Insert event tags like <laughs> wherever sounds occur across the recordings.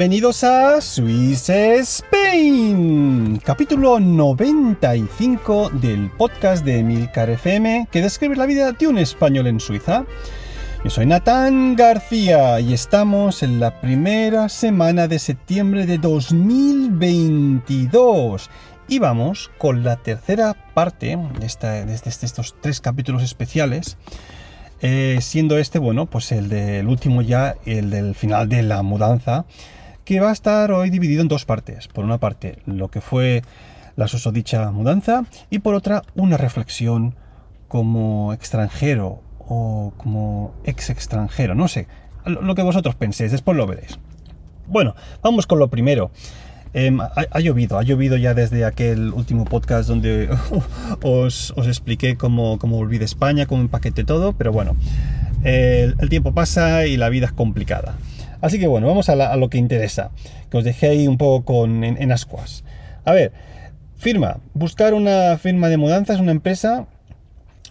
Bienvenidos a Swiss Spain, capítulo 95 del podcast de Milcar FM que describe la vida de un español en Suiza. Yo soy Natán García y estamos en la primera semana de septiembre de 2022 y vamos con la tercera parte de, esta, de estos tres capítulos especiales eh, siendo este, bueno, pues el del último ya, el del final de la mudanza, que va a estar hoy dividido en dos partes. Por una parte, lo que fue la susodicha mudanza y por otra, una reflexión como extranjero o como ex extranjero, no sé, lo que vosotros penséis, después lo veréis. Bueno, vamos con lo primero. Em, ha, llovido, ha llovido ya desde aquel último podcast donde <laughs> os, expliqué cómo, volví de España, cómo empaqueté todo, pero bueno, el, tiempo pasa y la vida es complicada. Así que bueno, vamos a, lo que interesa, que os dejé ahí un poco con, en, ascuas. A ver, firma, buscar una firma de mudanzas, una empresa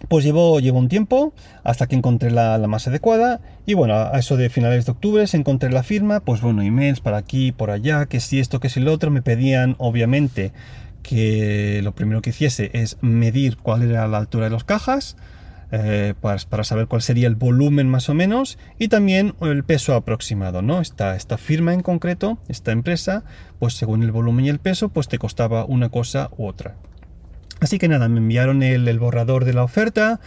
pues llevó, un tiempo hasta que encontré la, más adecuada y bueno, a eso de finales de octubre se encontré la firma, pues bueno, emails para aquí, por allá, que si esto, que si lo otro, me pedían obviamente que lo primero que hiciese es medir cuál era la altura de las cajas, eh, para, saber cuál sería el volumen más o menos y también el peso aproximado, ¿no? Esta, esta firma en concreto, esta empresa, pues según el volumen y el peso, pues te costaba una cosa u otra. Así que nada, me enviaron el, borrador de la oferta,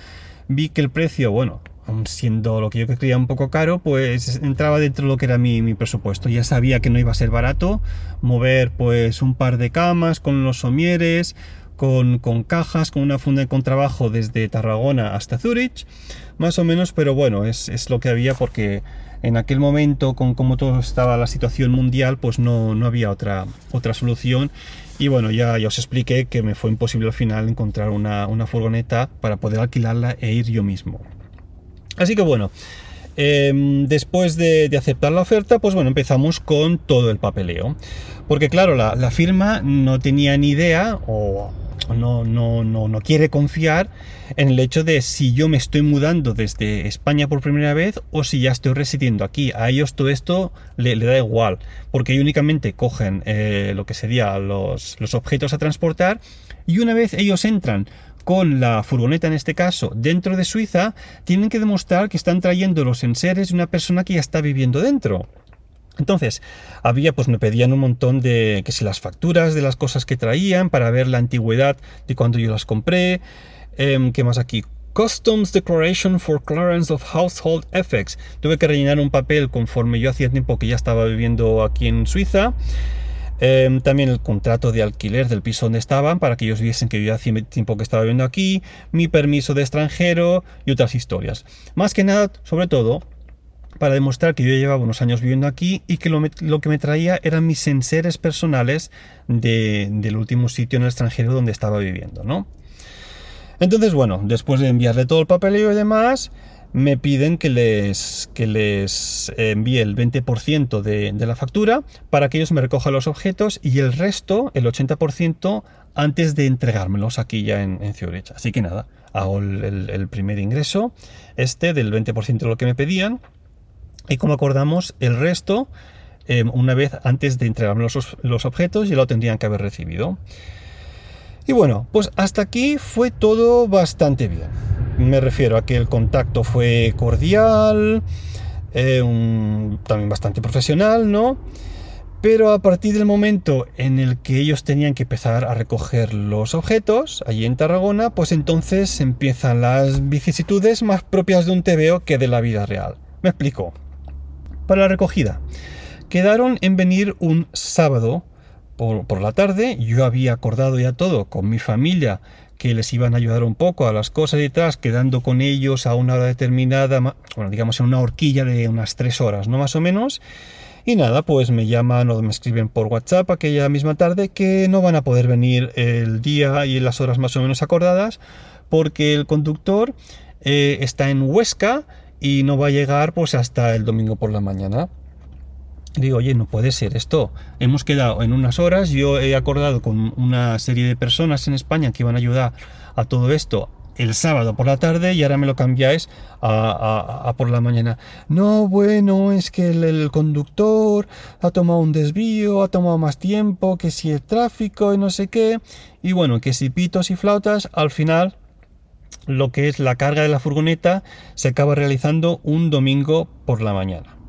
vi que el precio, bueno, siendo lo que yo creía un poco caro, pues entraba dentro de lo que era mi, presupuesto. Ya sabía que no iba a ser barato mover pues un par de camas con los somieres, con, cajas, con una funda de contrabajo desde Tarragona hasta Zurich, más o menos, pero bueno, es, es lo que había porque en aquel momento, con cómo todo estaba la situación mundial, pues no, no había otra, otra solución y bueno, ya, ya os expliqué que me fue imposible al final encontrar una, furgoneta para poder alquilarla e ir yo mismo. Así que bueno, em, después de, aceptar la oferta, pues bueno, empezamos con todo el papeleo. Porque claro, la, firma no tenía ni idea, o no, no, no, no quiere confiar en el hecho de si yo me estoy mudando desde España por primera vez o si ya estoy residiendo aquí. A ellos todo esto le, da igual, porque únicamente cogen eh, lo que serían los, los objetos a transportar y una vez ellos entran con la furgoneta en este caso dentro de Suiza, tienen que demostrar que están trayendo los enseres de una persona que ya está viviendo dentro. Entonces, había, pues me pedían un montón de, que si las facturas de las cosas que traían para ver la antigüedad de cuando yo las compré. Eh, ¿Qué más aquí? Customs Declaration for Clearance of Household Effects. Tuve que rellenar un papel conforme yo hacía tiempo que ya estaba viviendo aquí en Suiza. Em, también el contrato de alquiler del piso donde estaban para que ellos viesen que yo hacía tiempo que estaba viviendo aquí, mi permiso de extranjero y otras historias. Más que nada, sobre todo, para demostrar que yo llevaba unos años viviendo aquí y que lo, que me traía eran mis enseres personales del último sitio en el extranjero donde estaba viviendo, ¿no? Entonces, bueno, después de enviarle todo el papeleo y demás, me piden que les, que les envíe el 20% de, la factura para que ellos me recojan los objetos y el resto, el 80%, antes de entregármelos aquí ya en, en Zurich. Así que nada, hago el primer ingreso, este del 20% de lo que me pedían y como acordamos, el resto, em, una vez antes de entregarme los, los objetos, ya lo tendrían que haber recibido. Y bueno, pues hasta aquí fue todo bastante bien. Me refiero a que el contacto fue cordial, eh, también bastante profesional, ¿no? Pero a partir del momento en el que ellos tenían que empezar a recoger los objetos allí en Tarragona, pues entonces empiezan las vicisitudes más propias de un TVO que de la vida real. Me explico para la recogida. Quedaron en venir un sábado por, la tarde. Yo había acordado ya todo con mi familia que les iban a ayudar un poco a las cosas detrás, quedando con ellos a una hora determinada, bueno, digamos en una horquilla de unas tres horas, ¿no? Más o menos. Y nada, pues me llaman o me escriben por WhatsApp aquella misma tarde que no van a poder venir el día y las horas más o menos acordadas porque el conductor eh, está en Huesca y no va a llegar pues hasta el domingo por la mañana. Digo, oye, no puede ser esto. Hemos quedado en unas horas, yo he acordado con una serie de personas en España que iban a ayudar a todo esto el sábado por la tarde y ahora me lo cambiáis a, por la mañana. No, bueno, es que el, conductor ha tomado un desvío, ha tomado más tiempo, que si el tráfico y no sé qué. Y bueno, que si pitos y flautas, al final lo que es la carga de la furgoneta se acaba realizando un domingo por la mañana.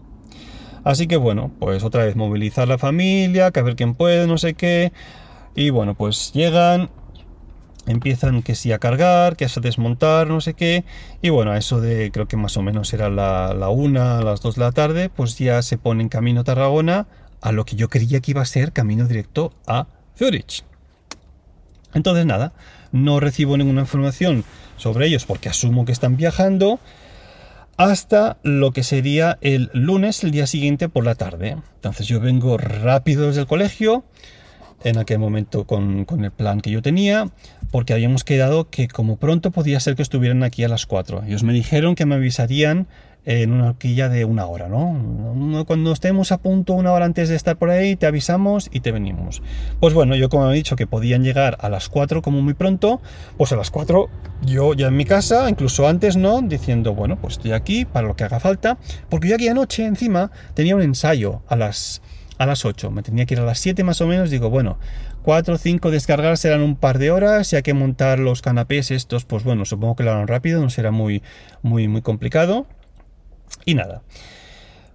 Así que bueno, pues otra vez movilizar la familia, que a ver quién puede, no sé qué. Y bueno, pues llegan, empiezan que sí a cargar, que a desmontar, no sé qué, y bueno, a eso de creo que más o menos era la, la una, las dos de la tarde, pues ya se pone en camino a Tarragona a lo que yo creía que iba a ser camino directo a Zurich. Entonces nada, no recibo ninguna información sobre ellos porque asumo que están viajando hasta lo que sería el lunes, el día siguiente por la tarde. Entonces yo vengo rápido desde el colegio, en aquel momento con, el plan que yo tenía, porque habíamos quedado que como pronto podía ser que estuvieran aquí a las 4. Ellos me dijeron que me avisarían en una horquilla de una hora, ¿no? Cuando estemos a punto una hora antes de estar por ahí, te avisamos y te venimos. Pues bueno, yo como he dicho que podían llegar a las 4 como muy pronto, pues a las 4 yo ya en mi casa, incluso antes, ¿no? Diciendo, bueno, pues estoy aquí para lo que haga falta, porque yo aquí anoche encima tenía un ensayo a las a las 8. Me tenía que ir a las 7 más o menos. Digo, bueno, 4 o 5 descargar serán un par de horas. Si hay que montar los canapés estos, pues bueno, supongo que lo harán rápido, no será muy, muy, muy complicado. Y nada.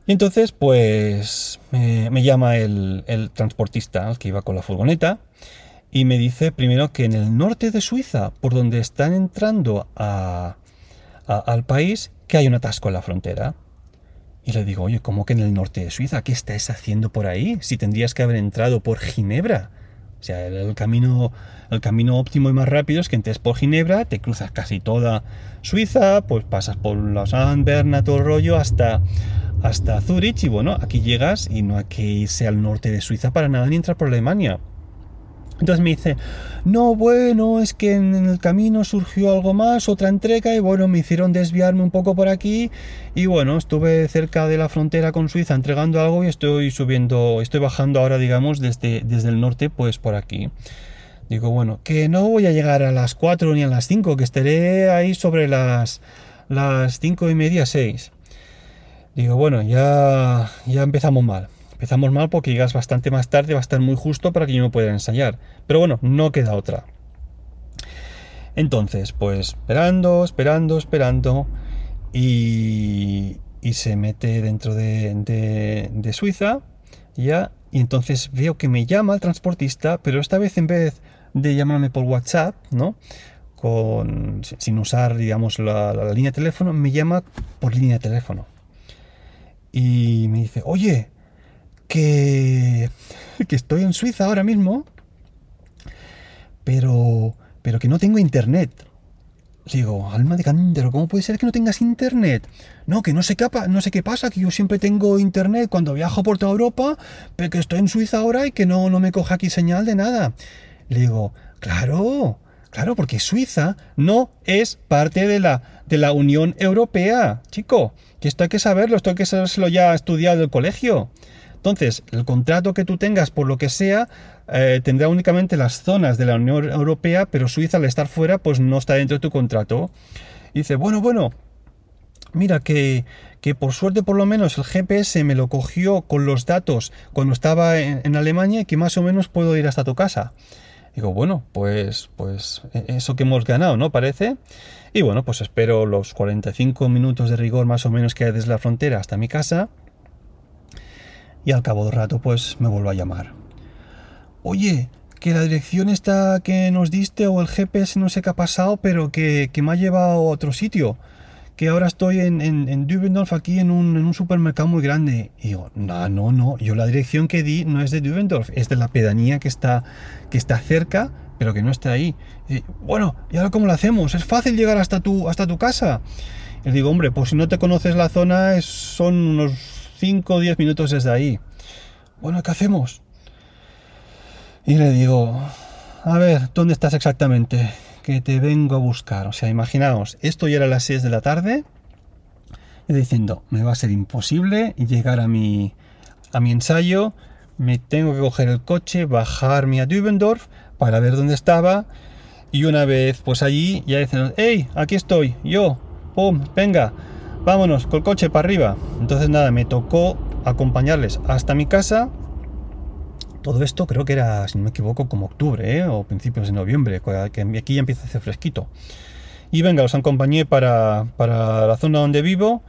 Y entonces, pues me, llama el, transportista, el que iba con la furgoneta, y me dice primero que en el norte de Suiza, por donde están entrando al país, que hay un atasco en la frontera. Y le digo, oye, ¿cómo que en el norte de Suiza? ¿Qué estás haciendo por ahí? Si tendrías que haber entrado por Ginebra. O sea, el, camino, el camino óptimo y más rápido es que entres por Ginebra, te cruzas casi toda Suiza, pues pasas por Lausanne, Berna, todo el rollo, hasta, hasta Zurich, y bueno, aquí llegas y no hay que irse al norte de Suiza para nada ni entrar por Alemania. Entonces me dice, no, bueno, es que en el camino surgió algo más, otra entrega, y bueno, me hicieron desviarme un poco por aquí, y bueno, estuve cerca de la frontera con Suiza entregando algo y estoy subiendo, estoy bajando ahora, digamos, desde, desde el norte, pues por aquí. Digo, bueno, que no voy a llegar a las 4 ni a las 5, que estaré ahí sobre las, las 5 y media, 6. Digo, bueno, ya, ya empezamos mal. Empezamos mal porque llegas bastante más tarde, va a estar muy justo para que yo no pueda ensayar. Pero bueno, no queda otra. Entonces, pues esperando, esperando, esperando. Y, y se mete dentro de, Suiza. Ya, y entonces veo que me llama el transportista, pero esta vez en vez de llamarme por WhatsApp, ¿no? Sin usar, digamos, la, la línea de teléfono, me llama por línea de teléfono. Y me dice, oye, que, que estoy en Suiza ahora mismo, pero, pero que no tengo internet. Digo, alma de cántaro, ¿cómo puede ser que no tengas internet? No, que no sé, qué, no sé qué pasa, que yo siempre tengo internet cuando viajo por toda Europa, pero que estoy en Suiza ahora y que no, no me coja aquí señal de nada. Le digo, claro, claro, porque Suiza no es parte de la, de la Unión Europea, chico, que esto hay que saberlo, esto hay que saberlo ya estudiado el colegio. Entonces, el contrato que tú tengas, por lo que sea, eh, tendrá únicamente las zonas de la Unión Europea, pero Suiza al estar fuera, pues no está dentro de tu contrato. Y dice, bueno, bueno, mira que, que por suerte por lo menos el GPS me lo cogió con los datos cuando estaba en, Alemania y que más o menos puedo ir hasta tu casa. Digo, bueno, pues, pues e, eso que hemos ganado, ¿no? Parece. Y bueno, pues espero los 45 minutos de rigor más o menos que hay desde la frontera hasta mi casa y al cabo de rato pues me vuelvo a llamar. Oye, que la dirección está que nos diste o el GPS no sé qué ha pasado, pero que, me ha llevado a otro sitio. Que ahora estoy en, en, Dübendorf, aquí en un, en un, supermercado muy grande. Y digo, no, no, no. Yo la dirección que di no es de Dübendorf, es de la pedanía que está, que está cerca, pero que no está ahí. Y, bueno, ¿y ahora cómo lo hacemos? ¿Es fácil llegar hasta tu, hasta tu casa? Y digo, hombre, pues si no te conoces la zona, son unos 5 o 10 minutos desde ahí. Bueno, ¿qué hacemos? Y le digo, a ver, ¿dónde estás exactamente? Que te vengo a buscar. O sea, imaginaos, esto ya era las 6 de la tarde y diciendo, me va a ser imposible llegar a mi, a mi ensayo, me tengo que coger el coche, bajarme a Dübendorf para ver dónde estaba Y una vez, pues allí ya dicen, hey, aquí estoy, yo, pum, venga, vámonos, con el coche para arriba. Entonces nada, me tocó acompañarles hasta mi casa. Todo esto creo que era, si no me equivoco, como octubre ¿eh? o principios de noviembre, que aquí ya empieza a hacer fresquito. Y venga, los acompañé para, para la zona donde vivo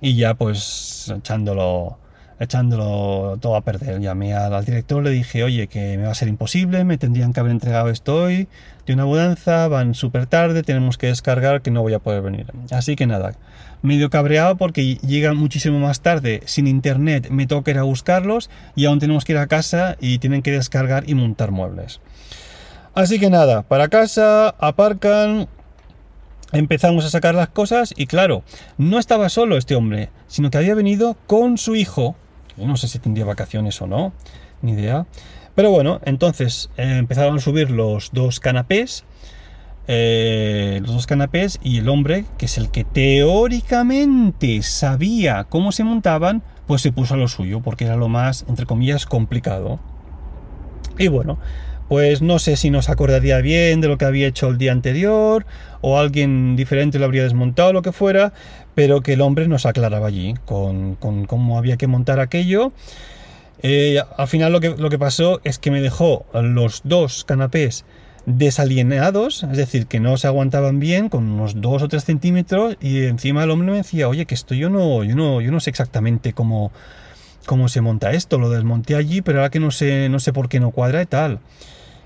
y ya pues echándolo echándolo todo a perder. Llamé al, director, le dije, oye, que me va a ser imposible, me tendrían que haber entregado esto hoy, de una mudanza, van súper tarde, tenemos que descargar, que no voy a poder venir. Así que nada, medio cabreado porque llegan muchísimo más tarde, sin internet, me toca ir a buscarlos y aún tenemos que ir a casa y tienen que descargar y montar muebles. Así que nada, para casa, aparcan, empezamos a sacar las cosas y claro, no estaba solo este hombre, sino que había venido con su hijo, no sé si tendría vacaciones o no, ni idea. Pero bueno, entonces eh, empezaron a subir los dos canapés. Eh, los dos canapés y el hombre, que es el que teóricamente sabía cómo se montaban, pues se puso a lo suyo, porque era lo más, entre comillas, complicado. Y bueno, pues no sé si nos acordaría bien de lo que había hecho el día anterior, o alguien diferente lo habría desmontado, lo que fuera, pero que el hombre nos aclaraba allí con, cómo había que montar aquello. Eh, al final lo que, lo que pasó es que me dejó los dos canapés desalienados, es decir, que no se aguantaban bien, con unos 2 o 3 centímetros, y encima el hombre me decía, oye, que esto yo no, yo no, yo no sé exactamente cómo, cómo se monta esto, lo desmonté allí, pero ahora que no sé, no sé por qué no cuadra y tal.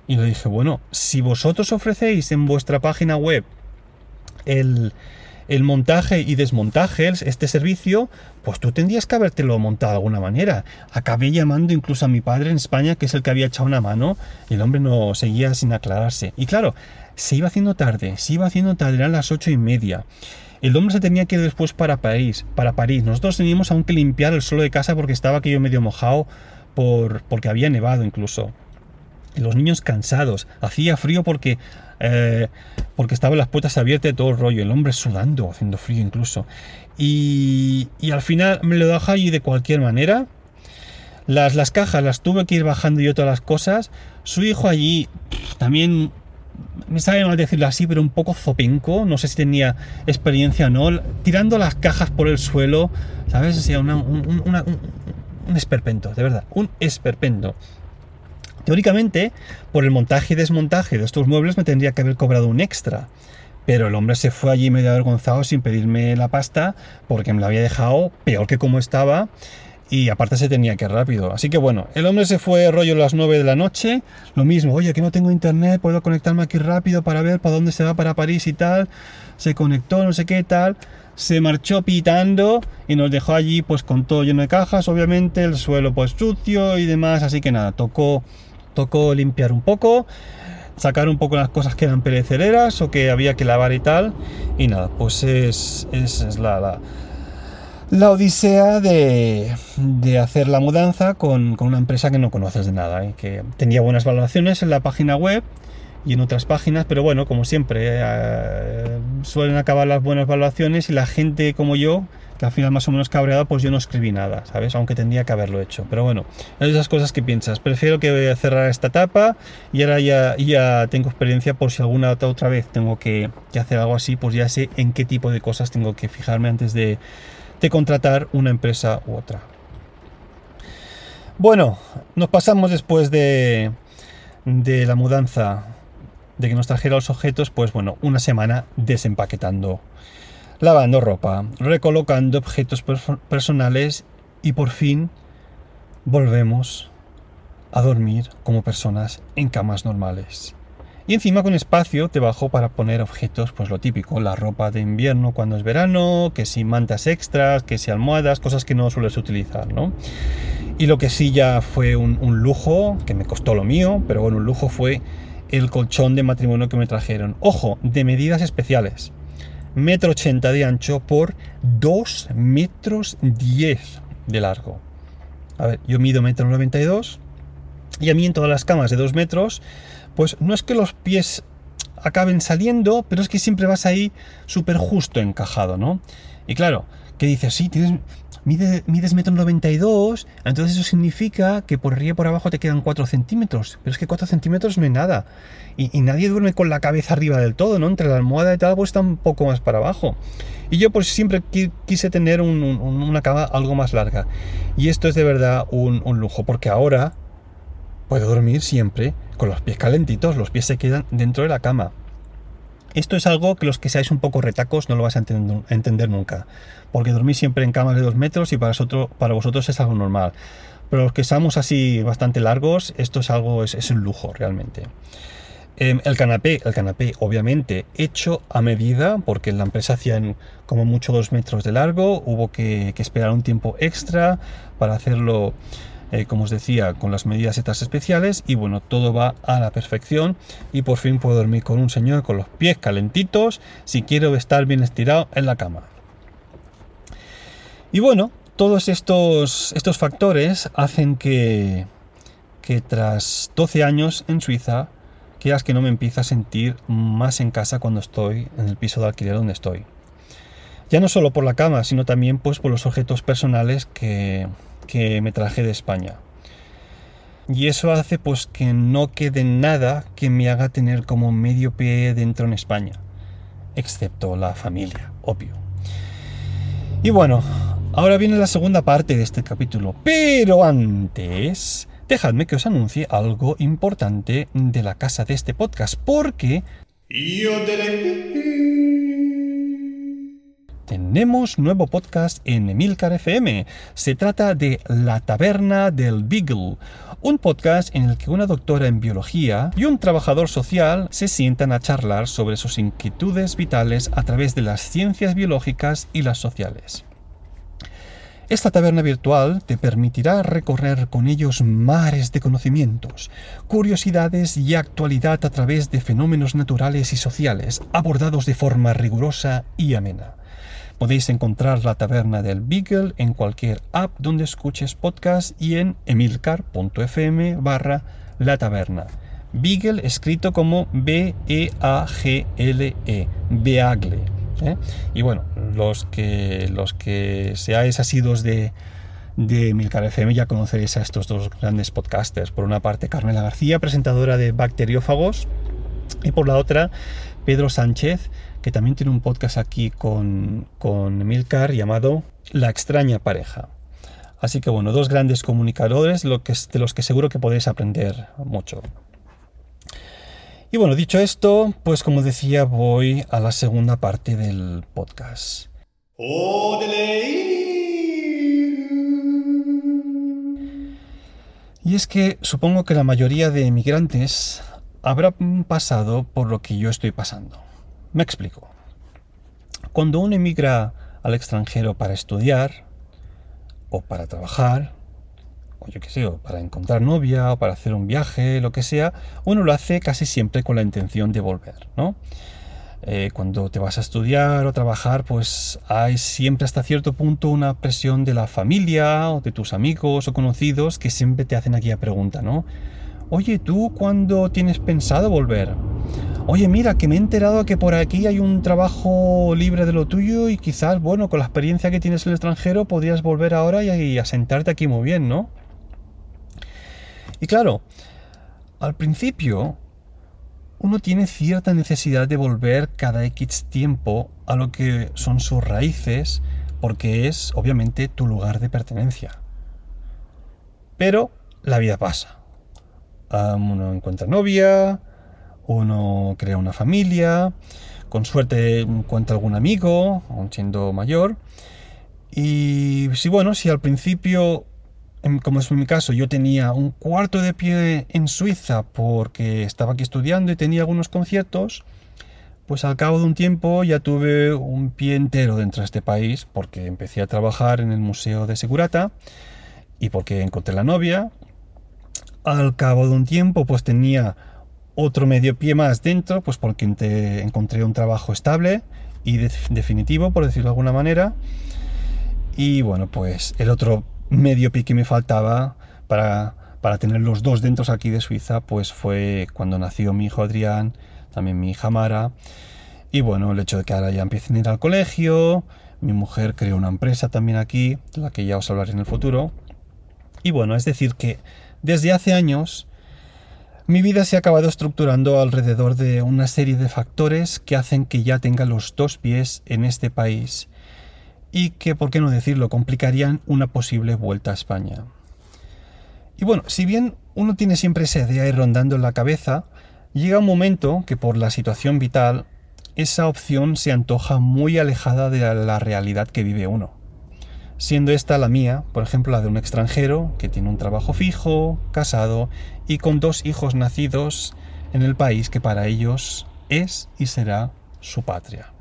Y le dije, bueno, si vosotros ofrecéis en vuestra página web el, montaje y desmontaje, este servicio, pues tú tendrías que habértelo montado de alguna manera. Acabé llamando incluso a mi padre en España, que es el que había echado una mano, y el hombre no seguía sin aclararse. Y claro, se iba haciendo tarde, se iba haciendo tarde, eran las ocho y media. El hombre se tenía que ir después para París, para París. Nosotros teníamos aún que limpiar el suelo de casa porque estaba aquello medio mojado por, porque había nevado incluso los niños cansados, hacía frío porque, eh, porque estaban las puertas abiertas de todo el rollo, el hombre sudando, haciendo frío incluso. Y, y al final me lo dejó allí de cualquier manera. Las, las cajas las tuve que ir bajando yo todas las cosas. Su hijo allí también, me sabe mal decirlo así, pero un poco zopenco, no sé si tenía experiencia o no, tirando las cajas por el suelo, ¿sabes? O sea, un, un esperpento, de verdad, un esperpento. Teóricamente, por el montaje y desmontaje de estos muebles me tendría que haber cobrado un extra. Pero el hombre se fue allí medio avergonzado sin pedirme la pasta porque me la había dejado peor que como estaba y aparte se tenía que ir rápido. Así que bueno, el hombre se fue rollo a las 9 de la noche, lo mismo, oye, que no tengo internet, puedo conectarme aquí rápido para ver para dónde se va para París y tal. Se conectó, no sé qué tal, se marchó pitando y nos dejó allí pues con todo lleno de cajas, obviamente, el suelo pues sucio y demás, así que nada, tocó tocó limpiar un poco, sacar un poco las cosas que eran perecederas o que había que lavar y tal. Y nada, pues es, es, la, la, odisea de, de, hacer la mudanza con, con, una empresa que no conoces de nada, ¿eh? que tenía buenas valoraciones en la página web y en otras páginas, pero bueno, como siempre, eh, suelen acabar las buenas valoraciones y la gente como yo que al final más o menos cabreado, pues yo no escribí nada, ¿sabes? Aunque tendría que haberlo hecho. Pero bueno, es esas cosas que piensas. Prefiero que cerrar esta etapa y ahora ya, ya tengo experiencia por si alguna otra vez tengo que, hacer algo así, pues ya sé en qué tipo de cosas tengo que fijarme antes de, de contratar una empresa u otra. Bueno, nos pasamos después de, de la mudanza, de que nos trajera los objetos, pues bueno, una semana desempaquetando lavando ropa, recolocando objetos personales y por fin volvemos a dormir como personas en camas normales. Y encima con espacio debajo para poner objetos, pues lo típico, la ropa de invierno cuando es verano, que si mantas extras, que si almohadas, cosas que no sueles utilizar, ¿no? Y lo que sí ya fue un, un lujo, que me costó lo mío, pero bueno, un lujo fue el colchón de matrimonio que me trajeron. Ojo, de medidas especiales metro ochenta de ancho por 2 metros 10 de largo. A ver, yo mido metro 92 y a mí en todas las camas de 2 metros, pues no es que los pies acaben saliendo, pero es que siempre vas ahí súper justo encajado, ¿no? Y claro, que dices, sí, tienes, mide, mides metro 92, entonces eso significa que por arriba y por abajo te quedan 4 centímetros. Pero es que 4 centímetros no es nada. Y, nadie duerme con la cabeza arriba del todo, ¿no? Entre la almohada y tal, pues está un poco más para abajo. Y yo pues siempre quise tener una cama algo más larga. Y esto es de verdad un, un lujo, porque ahora puedo dormir siempre con los pies calentitos, los pies se quedan dentro de la cama. Esto es algo que los que seáis un poco retacos no lo vais a entender, nunca, porque dormís siempre en camas de dos metros y para vosotros, es algo normal. Pero los que somos así bastante largos, esto es algo, es, un lujo realmente. Em, el canapé, el canapé obviamente hecho a medida, porque la empresa hacían como mucho dos metros de largo, hubo que esperar un tiempo extra para hacerlo eh, como os decía, con las medidas estas especiales y bueno, todo va a la perfección y por fin puedo dormir con un señor con los pies calentitos si quiero estar bien estirado en la cama. Y bueno, todos estos, estos factores hacen que, que tras 12 años en Suiza, quieras que no me empiece a sentir más en casa cuando estoy en el piso de alquiler donde estoy. Ya no solo por la cama, sino también pues por los objetos personales que, que me traje de España. Y eso hace pues que no quede nada que me haga tener como medio pie dentro en España, excepto la familia, obvio. Y bueno, ahora viene la segunda parte de este capítulo, pero antes, dejadme que os anuncie algo importante de la casa de este podcast, porque... Tenemos nuevo podcast en Emilcar FM. Se trata de La Taberna del Beagle, un podcast en el que una doctora en biología y un trabajador social se sientan a charlar sobre sus inquietudes vitales a través de las ciencias biológicas y las sociales. Esta taberna virtual te permitirá recorrer con ellos mares de conocimientos, curiosidades y actualidad a través de fenómenos naturales y sociales, abordados de forma rigurosa y amena. Podéis encontrar la taberna del Beagle en cualquier app donde escuches podcast y en emilcar.fm barra la taberna. Beagle escrito como B-E-A-G-L-E, -E, Beagle. ¿eh? Y bueno, los que, los que seáis asidos de, de FM ya conoceréis a estos dos grandes podcasters. Por una parte, Carmela García, presentadora de Bacteriófagos, y por la otra, Pedro Sánchez, que también tiene un podcast aquí con, con Milcar llamado La extraña pareja. Así que bueno, dos grandes comunicadores lo que, de los que seguro que podéis aprender mucho. Y bueno, dicho esto, pues como decía, voy a la segunda parte del podcast. Y es que supongo que la mayoría de emigrantes habrán pasado por lo que yo estoy pasando. Me explico. Cuando uno emigra al extranjero para estudiar, o para trabajar, o yo qué sé, o para encontrar novia, o para hacer un viaje, lo que sea, uno lo hace casi siempre con la intención de volver, ¿no? Eh, cuando te vas a estudiar o trabajar, pues hay siempre hasta cierto punto una presión de la familia o de tus amigos o conocidos que siempre te hacen aquella pregunta, ¿no? Oye, ¿tú cuándo tienes pensado volver? Oye, mira, que me he enterado que por aquí hay un trabajo libre de lo tuyo y quizás, bueno, con la experiencia que tienes en el extranjero podrías volver ahora y, asentarte aquí muy bien, ¿no? Y claro, al principio uno tiene cierta necesidad de volver cada X tiempo a lo que son sus raíces, porque es obviamente tu lugar de pertenencia. Pero la vida pasa. Uno encuentra novia, uno crea una familia, con suerte encuentra algún amigo, aún siendo mayor. Y si bueno, si al principio, como es mi caso, yo tenía un cuarto de pie en Suiza porque estaba aquí estudiando y tenía algunos conciertos, pues al cabo de un tiempo ya tuve un pie entero dentro de este país porque empecé a trabajar en el Museo de Segurata y porque encontré la novia. Al cabo de un tiempo pues tenía otro medio pie más dentro, pues porque encontré un trabajo estable y definitivo, por decirlo de alguna manera. Y bueno, pues el otro medio pie que me faltaba para, para tener los dos dentro aquí de Suiza, pues fue cuando nació mi hijo Adrián, también mi hija Mara. Y bueno, el hecho de que ahora ya empiecen a ir al colegio, mi mujer creó una empresa también aquí, de la que ya os hablaré en el futuro. Y bueno, es decir que desde hace años mi vida se ha acabado estructurando alrededor de una serie de factores que hacen que ya tenga los dos pies en este país y que, por qué no decirlo, complicarían una posible vuelta a España. Y bueno, si bien uno tiene siempre esa idea ahí rondando en la cabeza, llega un momento que por la situación vital, esa opción se antoja muy alejada de la realidad que vive uno. Siendo esta la mía, por ejemplo, la de un extranjero que tiene un trabajo fijo, casado y con dos hijos nacidos en el país que para ellos es y será su patria.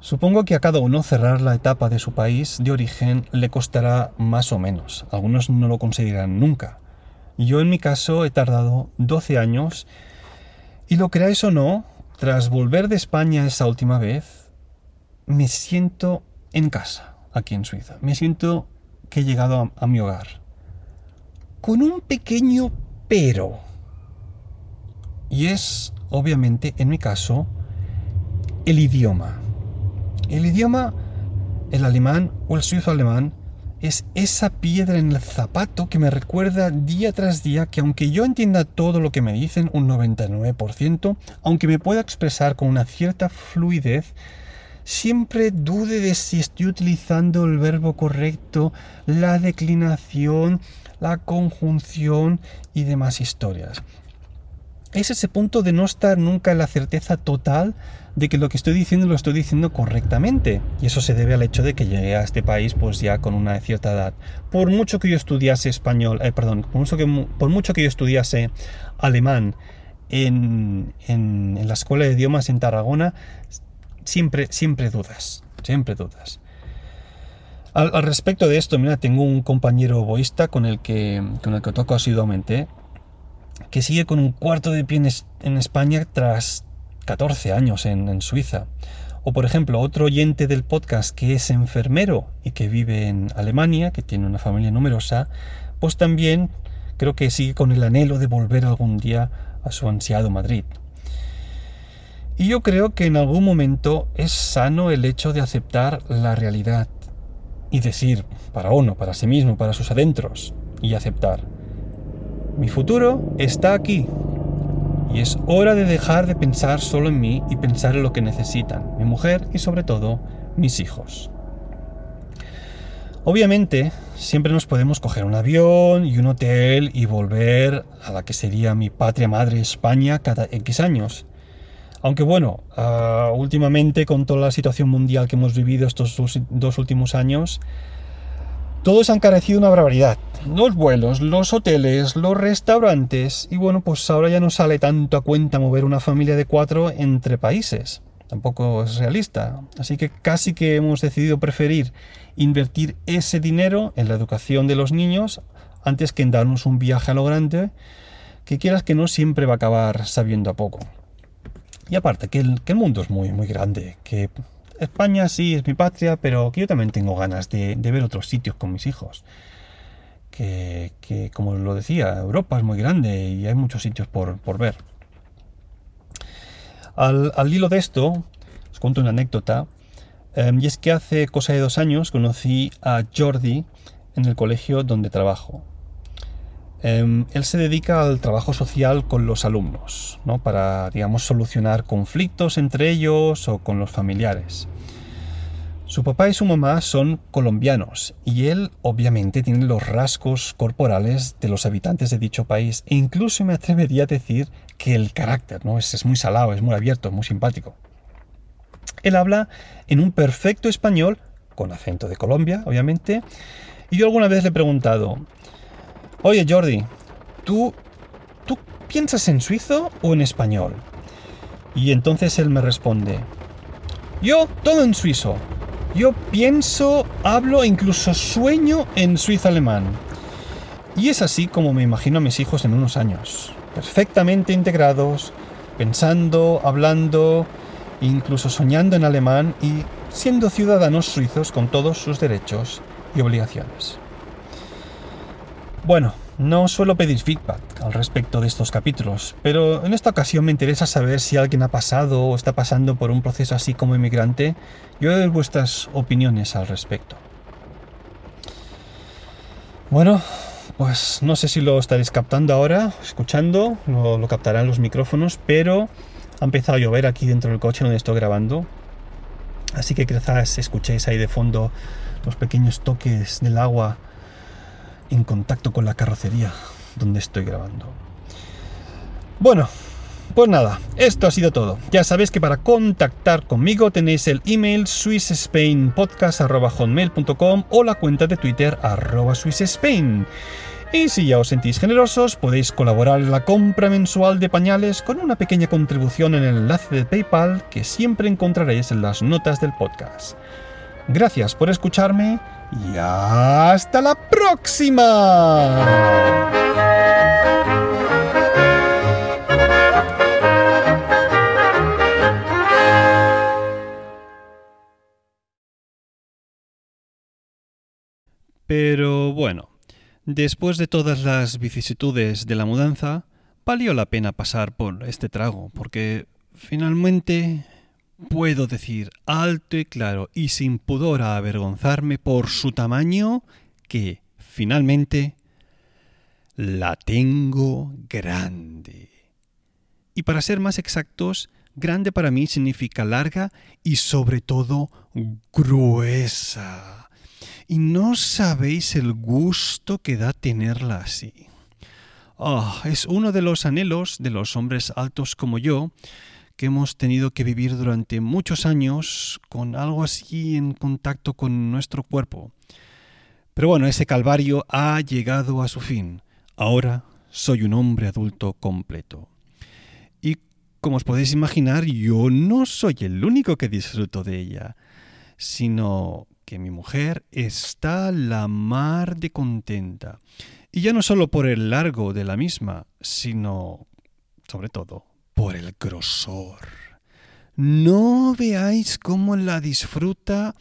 Supongo que a cada uno cerrar la etapa de su país de origen le costará más o menos. Algunos no lo conseguirán nunca. Yo en mi caso he tardado 12 años y lo creáis o no, tras volver de España esa última vez, me siento en casa, aquí en Suiza. Me siento que he llegado a, mi hogar. Con un pequeño pero. Y es, obviamente, en mi caso, el idioma. El idioma, el alemán o el suizo alemán, es esa piedra en el zapato que me recuerda día tras día que aunque yo entienda todo lo que me dicen, un 99%, aunque me pueda expresar con una cierta fluidez, siempre dude de si estoy utilizando el verbo correcto, la declinación, la conjunción y demás historias. Es ese punto de no estar nunca en la certeza total de que lo que estoy diciendo lo estoy diciendo correctamente. Y eso se debe al hecho de que llegué a este país pues ya con una cierta edad. Por mucho que yo estudiase español, eh, perdón, por mucho, que, por mucho que yo estudiase alemán en, en, la escuela de idiomas en Tarragona, siempre, siempre dudas, siempre dudas. Al, respecto de esto, mira, tengo un compañero boísta con el que, con el que toco asiduamente, que sigue con un cuarto de pie en, en España tras 14 años en, Suiza. O por ejemplo, otro oyente del podcast que es enfermero y que vive en Alemania, que tiene una familia numerosa, pues también creo que sigue con el anhelo de volver algún día a su ansiado Madrid. Y yo creo que en algún momento es sano el hecho de aceptar la realidad y decir para uno, para sí mismo, para sus adentros, y aceptar. Mi futuro está aquí, y es hora de dejar de pensar solo en mí y pensar en lo que necesitan mi mujer y sobre todo mis hijos. Obviamente, siempre nos podemos coger un avión y un hotel y volver a la que sería mi patria madre España cada X años. Aunque bueno, uh, últimamente con toda la situación mundial que hemos vivido estos dos últimos años, todo se ha encarecido una barbaridad. Los vuelos, los hoteles, los restaurantes. Y bueno, pues ahora ya no sale tanto a cuenta mover una familia de cuatro entre países. Tampoco es realista. Así que casi que hemos decidido preferir invertir ese dinero en la educación de los niños antes que en darnos un viaje a lo grande, que quieras que no siempre va a acabar sabiendo a poco. Y aparte, que el, que el mundo es muy, muy grande, que España sí es mi patria, pero que yo también tengo ganas de, ver otros sitios con mis hijos. Que, como lo decía, Europa es muy grande y hay muchos sitios por, ver. Al, hilo de esto, os cuento una anécdota. Em, y es que hace cosa de dos años conocí a Jordi en el colegio donde trabajo. Em, él se dedica al trabajo social con los alumnos, ¿no? para, digamos, solucionar conflictos entre ellos o con los familiares. Su papá y su mamá son colombianos y él obviamente tiene los rasgos corporales de los habitantes de dicho país e incluso me atrevería a decir que el carácter ¿no? es, es muy salado, es muy abierto, muy simpático. Él habla en un perfecto español, con acento de Colombia, obviamente, y yo alguna vez le he preguntado, Oye Jordi, ¿tú, ¿tú piensas en suizo o en español? Y entonces él me responde, yo todo en suizo. Yo pienso, hablo e incluso sueño en suizo alemán. Y es así como me imagino a mis hijos en unos años, perfectamente integrados, pensando, hablando, incluso soñando en alemán y siendo ciudadanos suizos con todos sus derechos y obligaciones. Bueno, no suelo pedir feedback, al respecto de estos capítulos, pero en esta ocasión me interesa saber si alguien ha pasado o está pasando por un proceso así como inmigrante y oír vuestras opiniones al respecto. Bueno, pues no sé si lo estaréis captando ahora, escuchando, lo, lo captarán los micrófonos, pero ha empezado a llover aquí dentro del coche donde estoy grabando, así que quizás escuchéis ahí de fondo los pequeños toques del agua en contacto con la carrocería donde estoy grabando. Bueno, pues nada, esto ha sido todo. Ya sabéis que para contactar conmigo tenéis el email swissspainpodcast.com o la cuenta de Twitter arroba swissspain. Y si ya os sentís generosos, podéis colaborar en la compra mensual de pañales con una pequeña contribución en el enlace de PayPal que siempre encontraréis en las notas del podcast. Gracias por escucharme y hasta la próxima. Pero bueno, después de todas las vicisitudes de la mudanza, valió la pena pasar por este trago, porque finalmente puedo decir alto y claro y sin pudor a avergonzarme por su tamaño que finalmente la tengo grande. Y para ser más exactos, grande para mí significa larga y sobre todo gruesa. Y no sabéis el gusto que da tenerla así. Ah, es uno de los anhelos de los hombres altos como yo, que hemos tenido que vivir durante muchos años con algo así en contacto con nuestro cuerpo. Pero bueno, ese calvario ha llegado a su fin. Ahora soy un hombre adulto completo. Y como os podéis imaginar, yo no soy el único que disfruto de ella, sino que mi mujer está la mar de contenta. Y ya no solo por el largo de la misma, sino, sobre todo, por el grosor. No veáis cómo la disfruta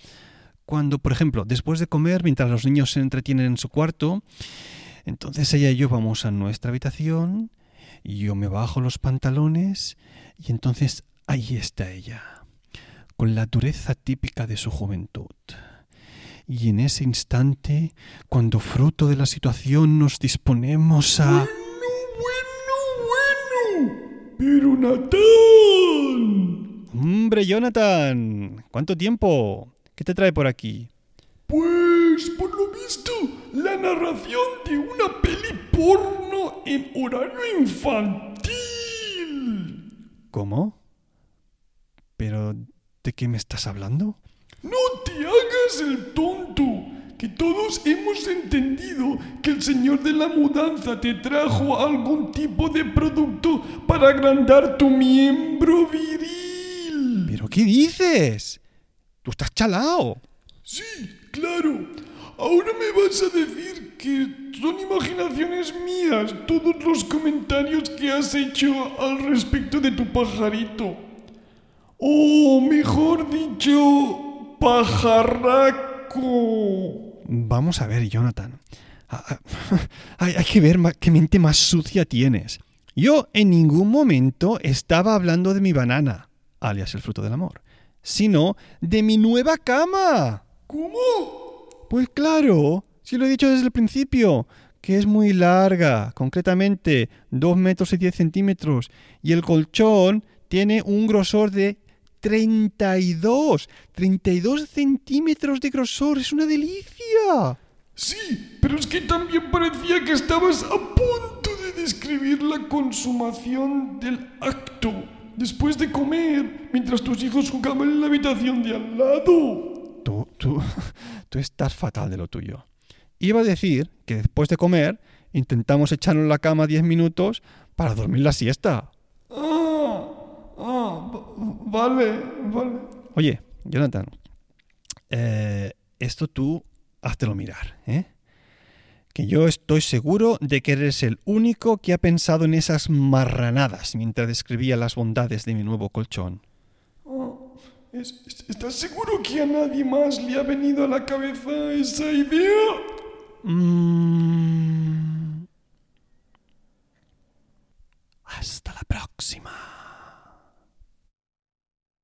cuando, por ejemplo, después de comer, mientras los niños se entretienen en su cuarto, entonces ella y yo vamos a nuestra habitación, y yo me bajo los pantalones, y entonces ahí está ella, con la dureza típica de su juventud. Y en ese instante, cuando fruto de la situación nos disponemos a... Pero Natán. Hombre, Jonathan, ¿cuánto tiempo? ¿Qué te trae por aquí? Pues, por lo visto, la narración de una peli porno en horario infantil. ¿Cómo? ¿Pero de qué me estás hablando? No te hagas el tonto que todos hemos entendido que el señor de la mudanza te trajo algún tipo de producto para agrandar tu miembro viril. ¿Pero qué dices? Tú estás chalao. Sí, claro. Ahora me vas a decir que son imaginaciones mías todos los comentarios que has hecho al respecto de tu pajarito. O mejor dicho, pajarraco. Vamos a ver, Jonathan. <laughs> Hay, que ver qué mente más sucia tienes. Yo en ningún momento estaba hablando de mi banana, alias el fruto del amor, sino de mi nueva cama. ¿Cómo? Pues claro, si lo he dicho desde el principio, que es muy larga, concretamente 2 metros y 10 centímetros, y el colchón tiene un grosor de 32. 32 centímetros de grosor. Es una delicia. Sí, pero es que también parecía que estabas a punto de describir la consumación del acto después de comer, mientras tus hijos jugaban en la habitación de al lado. Tú, tú, tú estás fatal de lo tuyo. Iba a decir que después de comer intentamos echarnos en la cama 10 minutos para dormir la siesta. Ah, vale, vale. Oye, Jonathan, eh, esto tú háztelo mirar, ¿eh? Que yo estoy seguro de que eres el único que ha pensado en esas marranadas mientras describía las bondades de mi nuevo colchón. Ah, ¿Estás seguro que a nadie más le ha venido a la cabeza esa idea? Mm. Hasta la próxima.